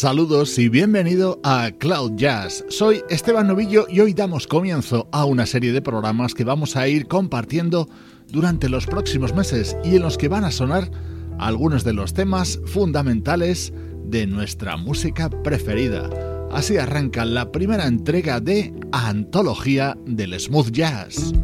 Saludos y bienvenido a Cloud Jazz. Soy Esteban Novillo y hoy damos comienzo a una serie de programas que vamos a ir compartiendo durante los próximos meses y en los que van a sonar algunos de los temas fundamentales de nuestra música preferida. Así arranca la primera entrega de Antología del Smooth Jazz.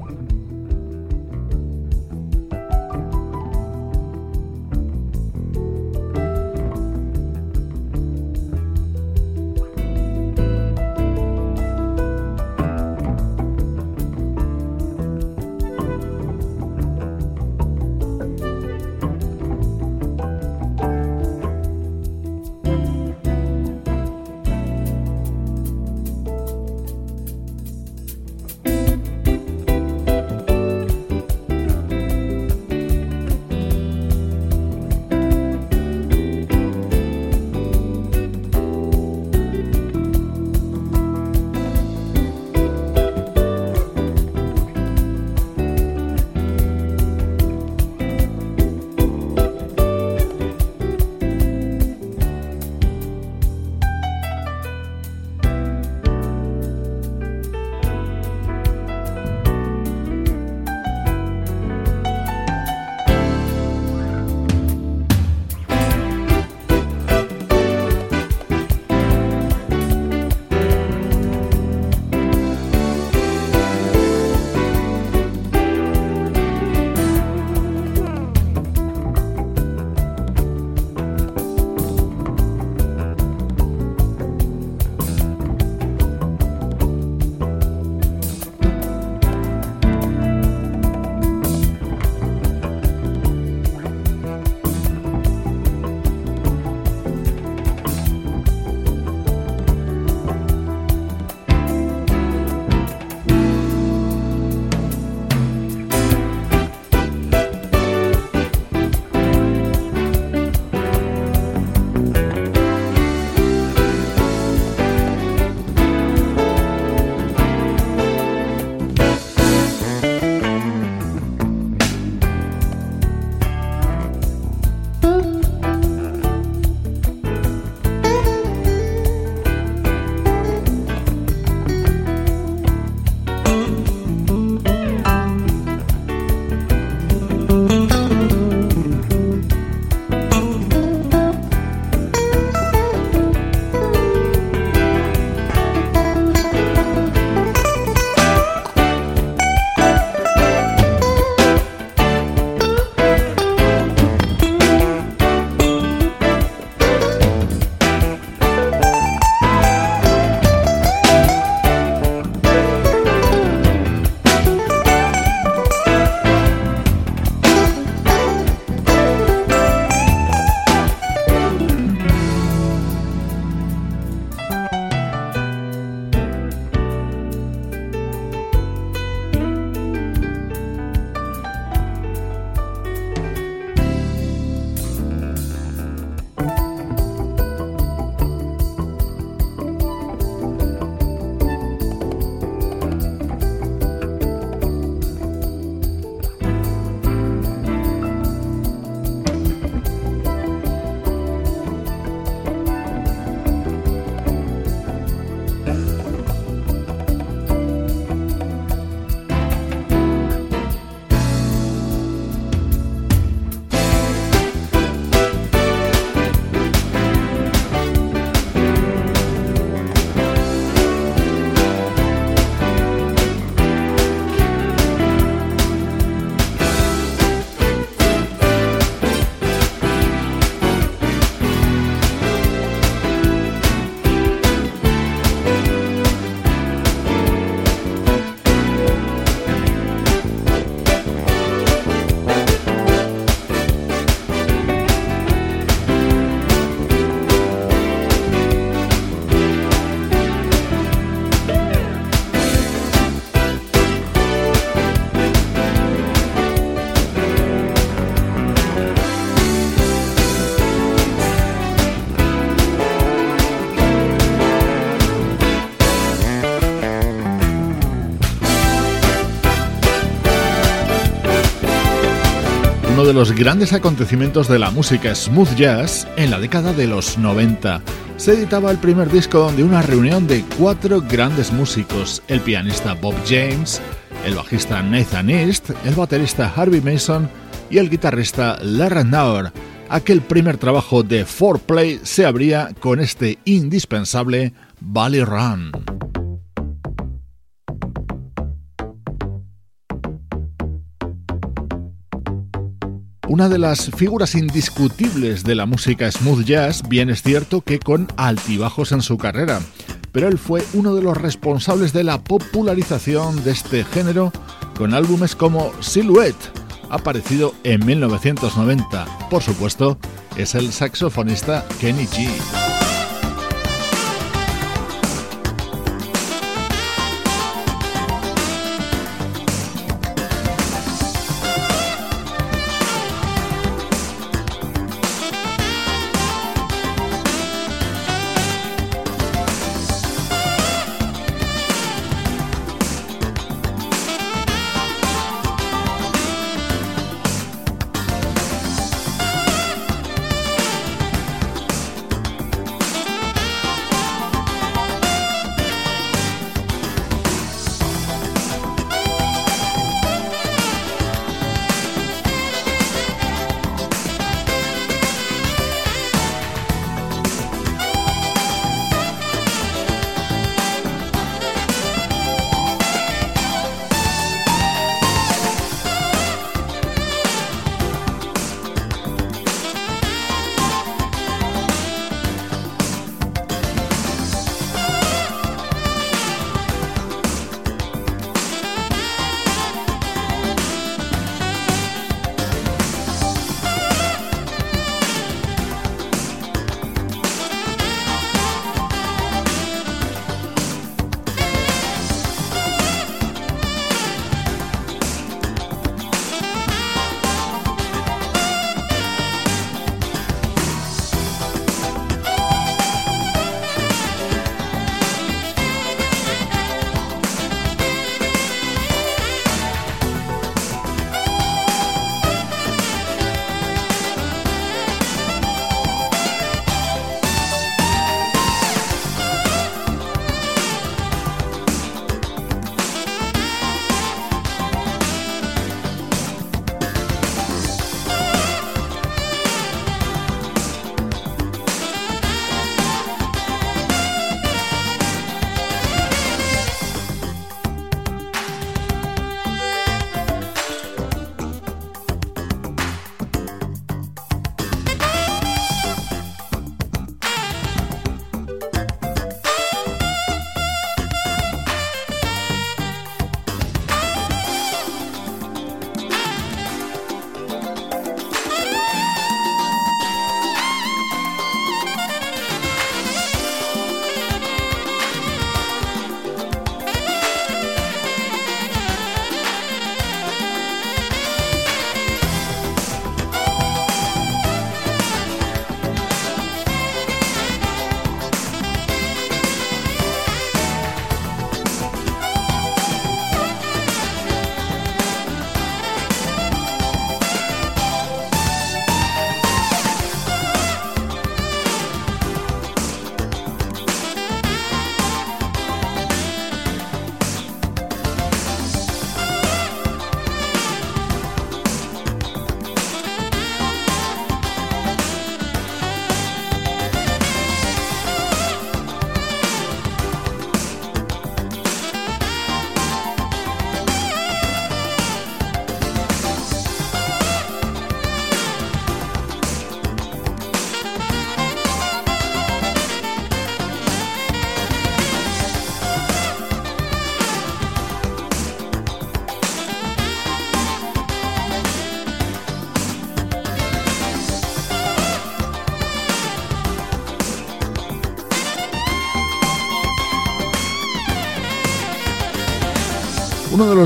De los grandes acontecimientos de la música smooth jazz en la década de los 90. Se editaba el primer disco de una reunión de cuatro grandes músicos, el pianista Bob James, el bajista Nathan East, el baterista Harvey Mason y el guitarrista Larry Naur. Aquel primer trabajo de 4Play se abría con este indispensable Valley Run. Una de las figuras indiscutibles de la música smooth jazz, bien es cierto que con altibajos en su carrera, pero él fue uno de los responsables de la popularización de este género con álbumes como Silhouette, aparecido en 1990. Por supuesto, es el saxofonista Kenny G.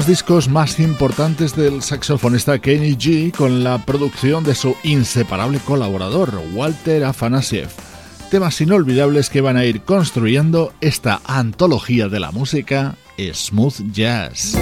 los discos más importantes del saxofonista Kenny G con la producción de su inseparable colaborador Walter Afanasiev. Temas inolvidables que van a ir construyendo esta antología de la música smooth jazz.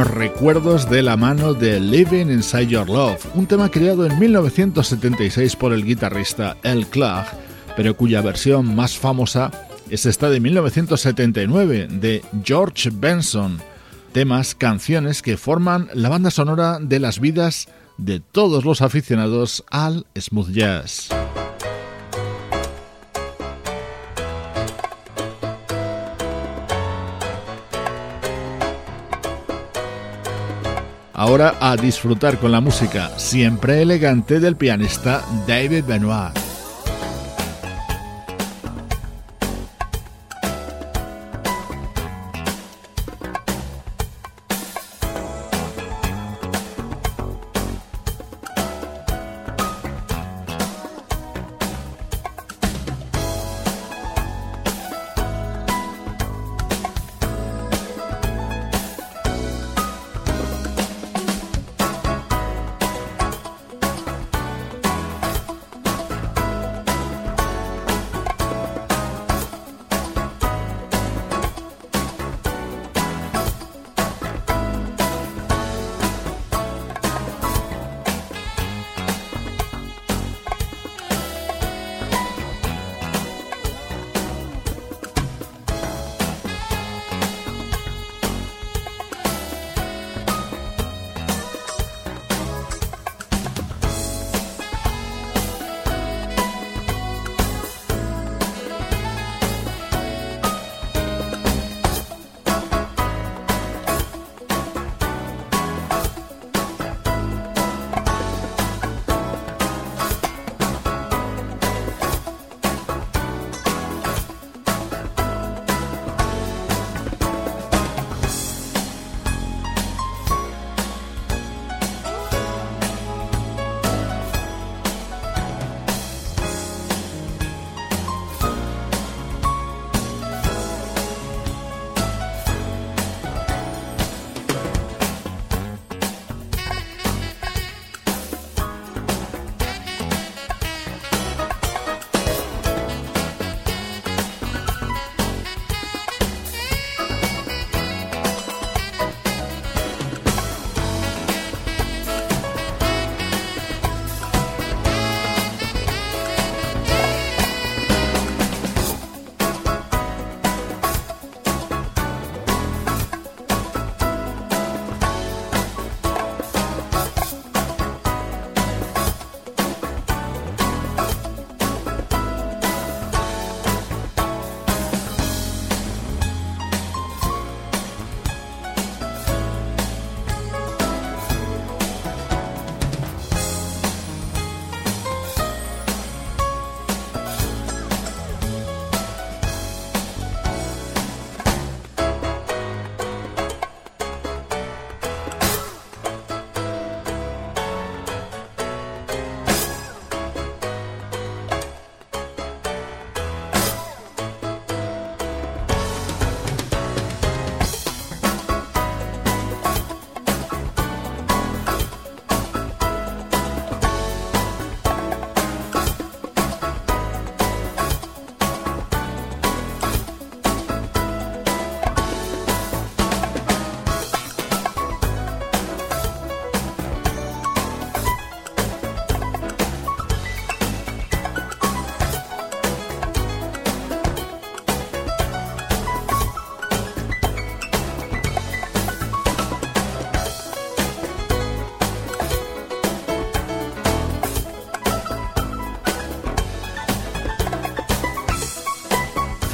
Recuerdos de la mano de Living Inside Your Love, un tema creado en 1976 por el guitarrista El Clark, pero cuya versión más famosa es esta de 1979 de George Benson. Temas, canciones que forman la banda sonora de las vidas de todos los aficionados al smooth jazz. Ahora a disfrutar con la música siempre elegante del pianista David Benoit.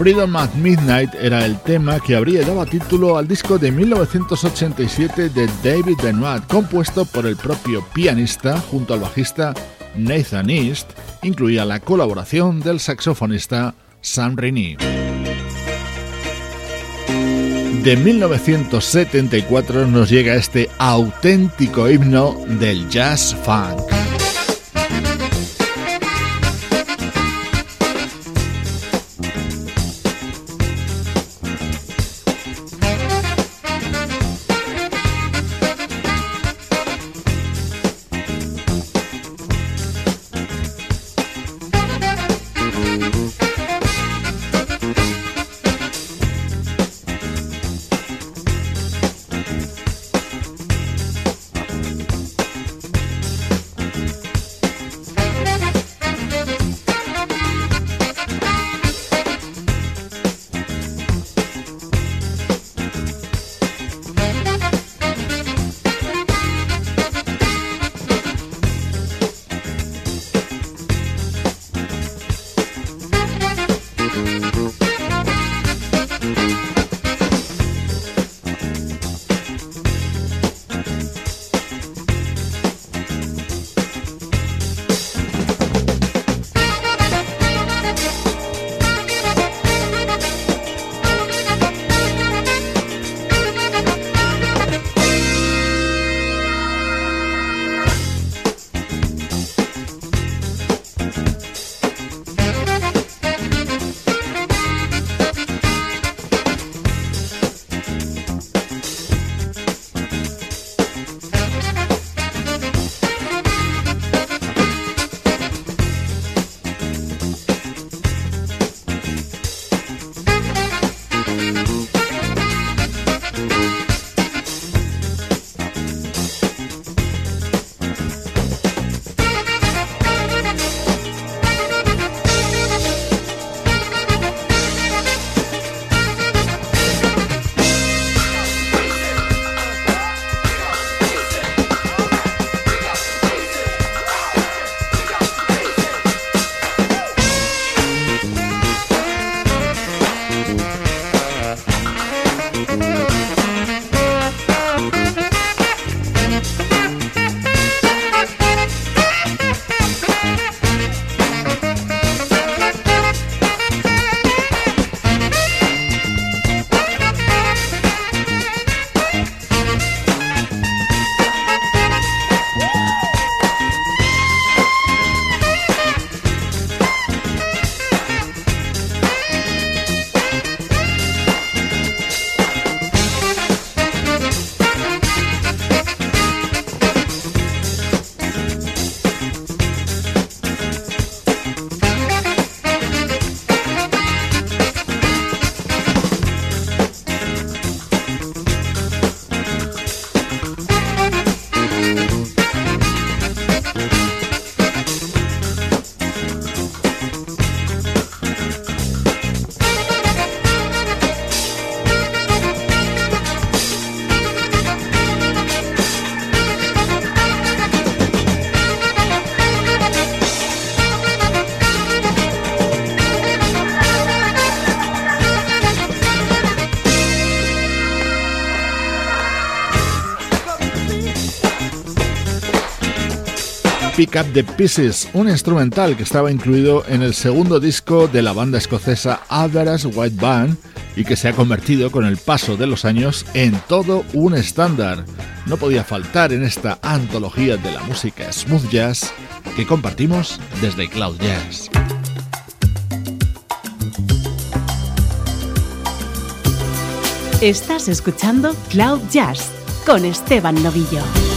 Freedom at Midnight era el tema que habría dado título al disco de 1987 de David Benoit, compuesto por el propio pianista junto al bajista Nathan East, incluía la colaboración del saxofonista Sam Rainey. De 1974 nos llega este auténtico himno del jazz funk. Pick the Pieces, un instrumental que estaba incluido en el segundo disco de la banda escocesa Average White Band y que se ha convertido con el paso de los años en todo un estándar. No podía faltar en esta antología de la música smooth jazz que compartimos desde Cloud Jazz. Estás escuchando Cloud Jazz con Esteban Novillo.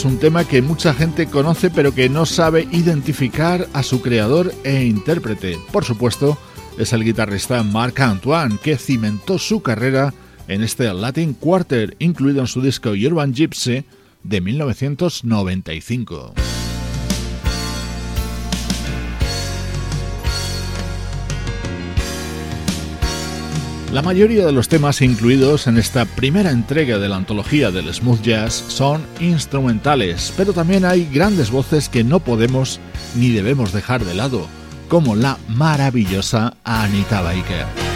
Es un tema que mucha gente conoce pero que no sabe identificar a su creador e intérprete. Por supuesto, es el guitarrista Marc Antoine que cimentó su carrera en este Latin Quarter, incluido en su disco Urban Gypsy de 1995. La mayoría de los temas incluidos en esta primera entrega de la antología del smooth jazz son instrumentales, pero también hay grandes voces que no podemos ni debemos dejar de lado, como la maravillosa Anita Baker.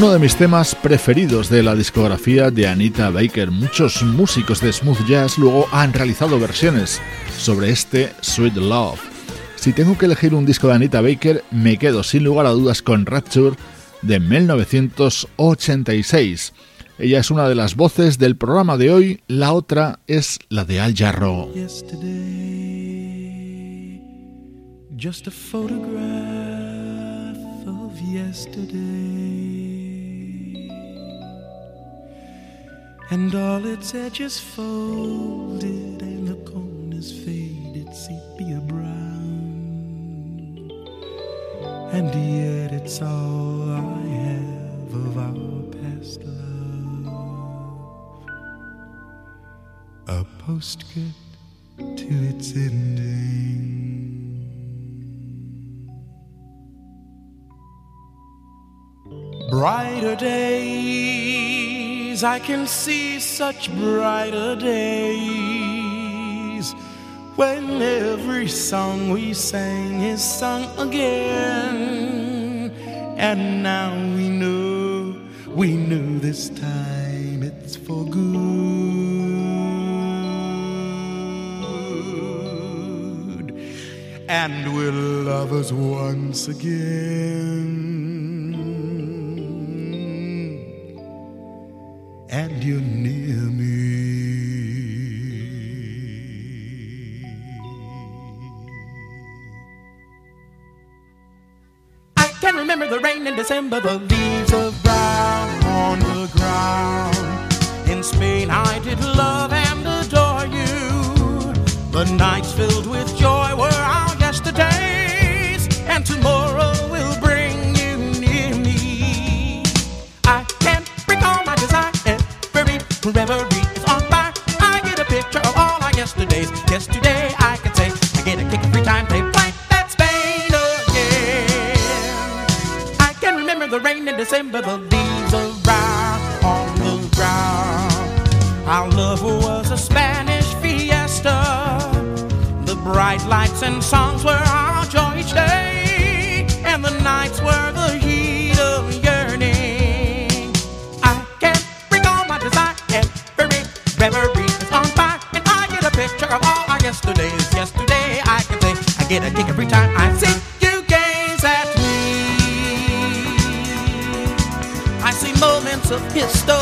Uno de mis temas preferidos de la discografía de Anita Baker. Muchos músicos de smooth jazz luego han realizado versiones sobre este Sweet Love. Si tengo que elegir un disco de Anita Baker, me quedo sin lugar a dudas con Rapture de 1986. Ella es una de las voces del programa de hoy, la otra es la de Al Jarro. And all its edges folded, and the corners faded sepia brown. And yet it's all I have of our past love. A postscript to its ending. Brighter I can see such brighter days when every song we sang is sung again. And now we know, we know this time it's for good. And we're lovers once again. And you're near me. I can remember the rain in December, the leaves of brown on the ground. In Spain, I did love and adore you. The nights filled with joy were our yesterdays, and tomorrow Yesterday, I can say, I get a kick every time they play that Spain again. I can remember the rain in December, the leaves brown on the ground. Our love was a Spanish fiesta. The bright lights and songs were our joy each day, and the nights were the get a kick every time I see you gaze at me. I see moments of history.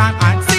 Time I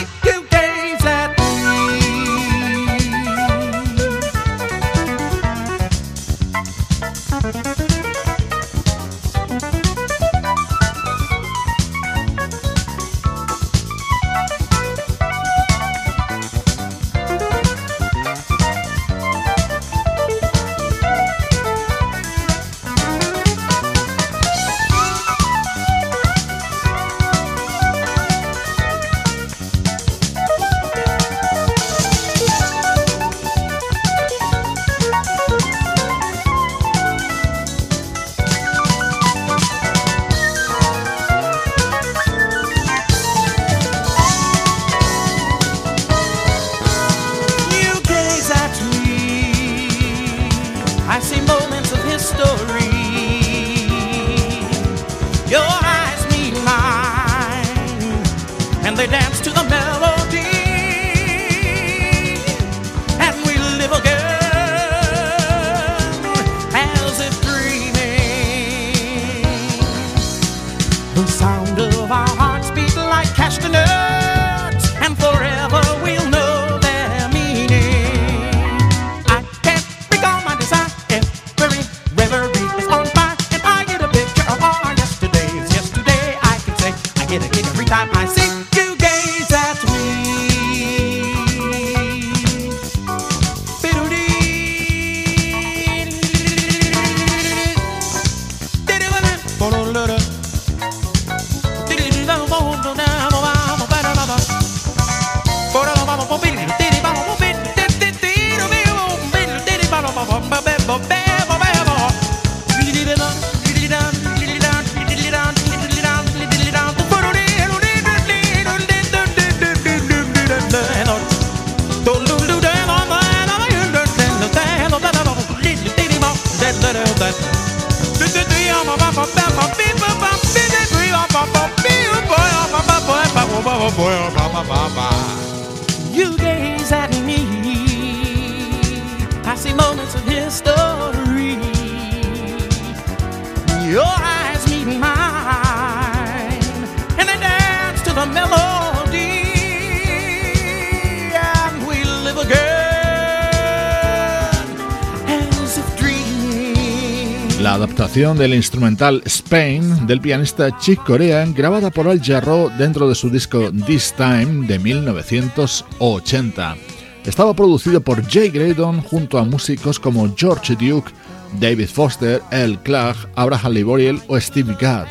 del instrumental Spain del pianista Chick Corea, grabada por Al Jarreau dentro de su disco This Time de 1980. Estaba producido por Jay Graydon junto a músicos como George Duke, David Foster, El Clark, Abraham Liboriel o Steve Gadd.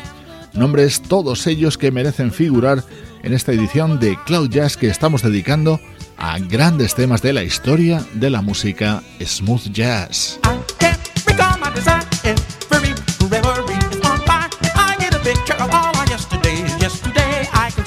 Nombres todos ellos que merecen figurar en esta edición de Cloud Jazz que estamos dedicando a grandes temas de la historia de la música smooth jazz.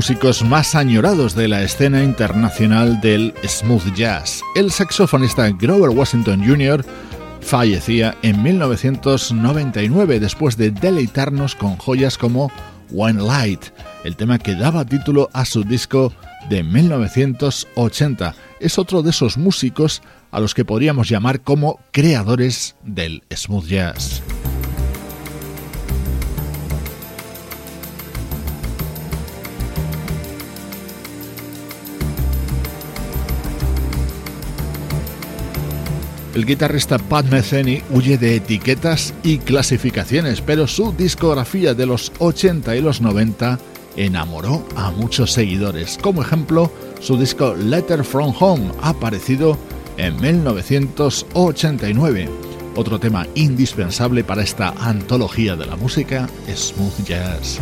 músicos más añorados de la escena internacional del smooth jazz. El saxofonista Grover Washington Jr. fallecía en 1999 después de deleitarnos con joyas como One Light, el tema que daba título a su disco de 1980. Es otro de esos músicos a los que podríamos llamar como creadores del smooth jazz. El guitarrista Pat Metheny huye de etiquetas y clasificaciones, pero su discografía de los 80 y los 90 enamoró a muchos seguidores. Como ejemplo, su disco Letter from Home, aparecido en 1989. Otro tema indispensable para esta antología de la música, smooth jazz.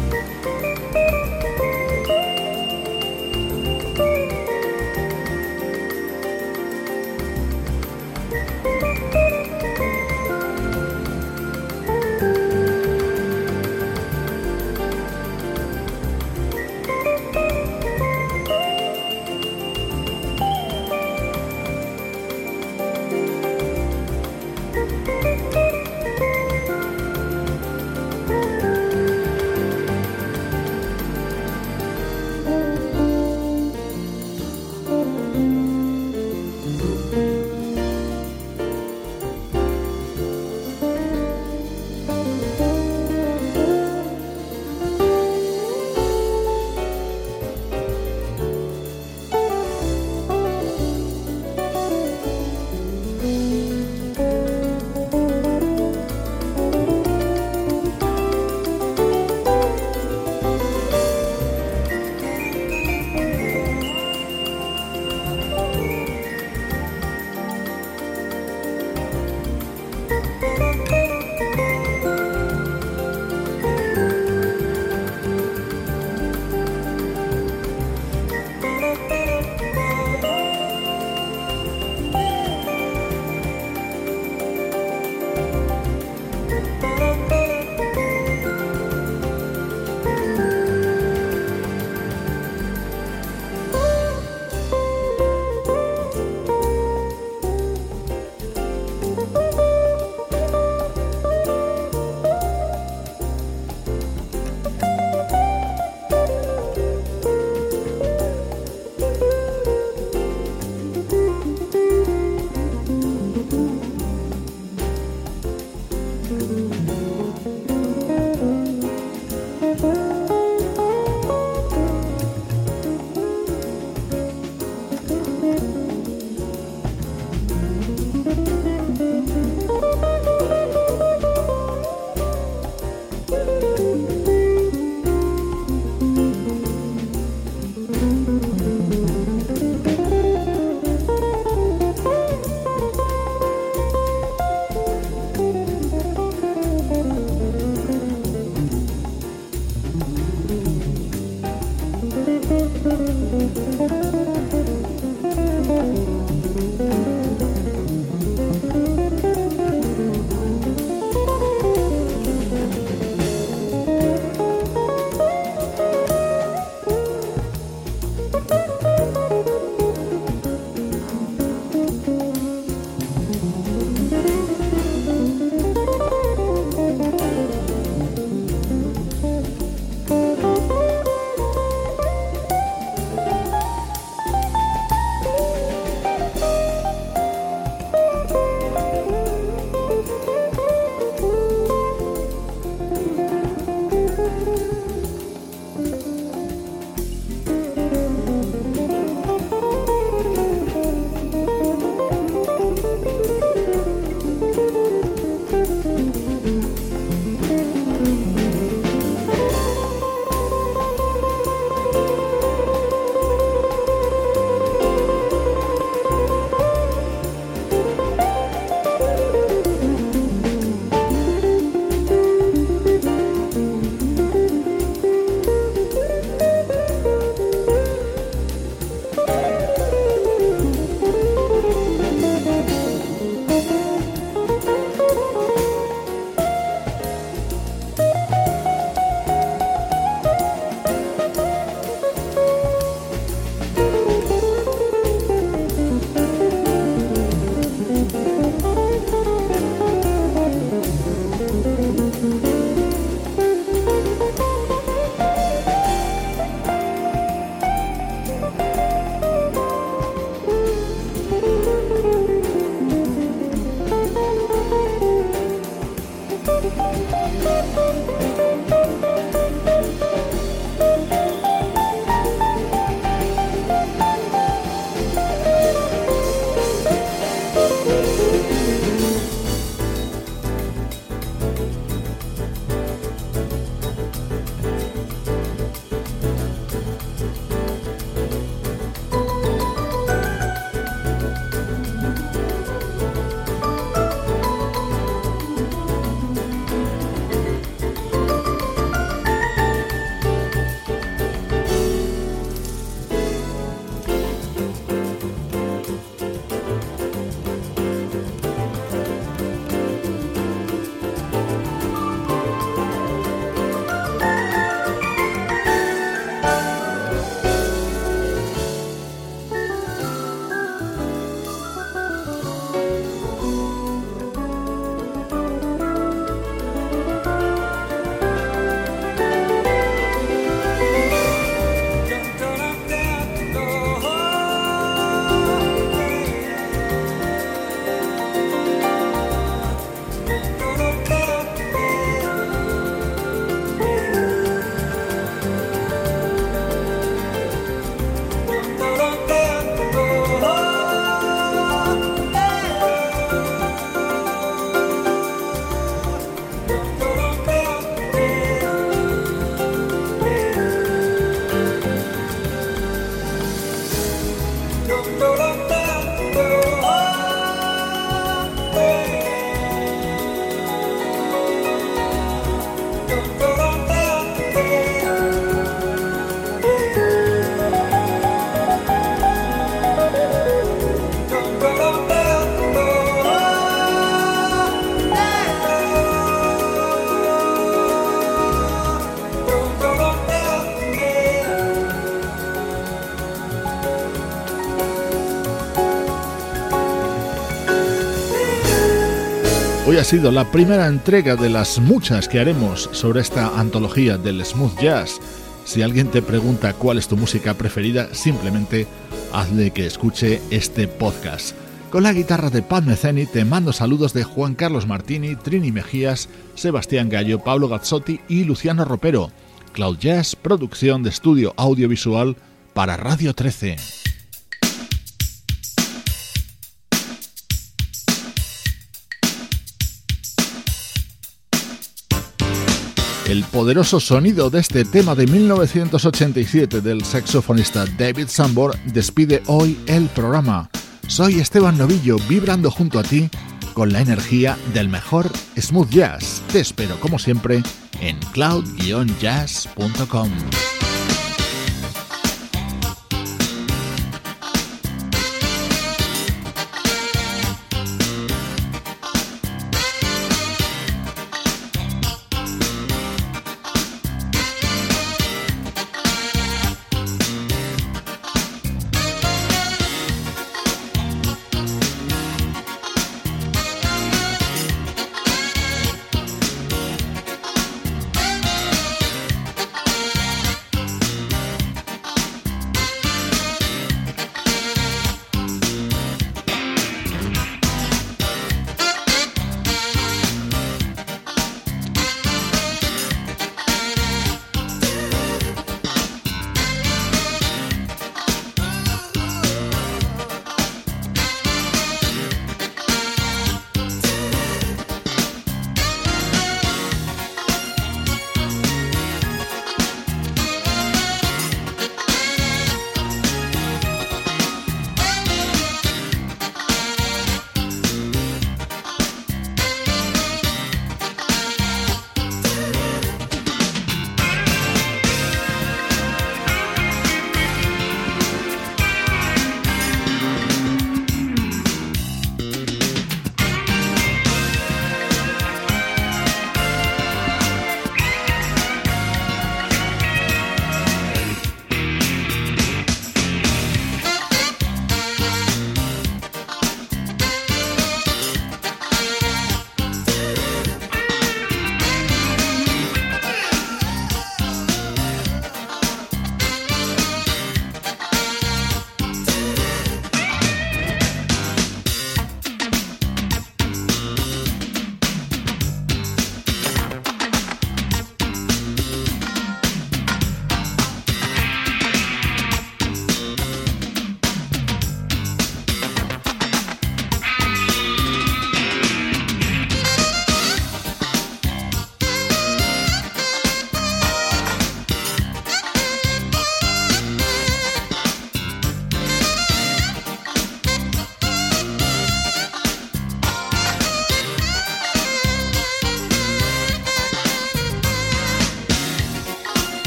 Sido la primera entrega de las muchas que haremos sobre esta antología del smooth jazz. Si alguien te pregunta cuál es tu música preferida, simplemente hazle que escuche este podcast. Con la guitarra de Pat Metheny te mando saludos de Juan Carlos Martini, Trini Mejías, Sebastián Gallo, Pablo Gazzotti y Luciano Ropero. Cloud Jazz, producción de estudio audiovisual para Radio 13. El poderoso sonido de este tema de 1987 del saxofonista David Sambor despide hoy el programa. Soy Esteban Novillo vibrando junto a ti con la energía del mejor smooth jazz. Te espero como siempre en cloud-jazz.com.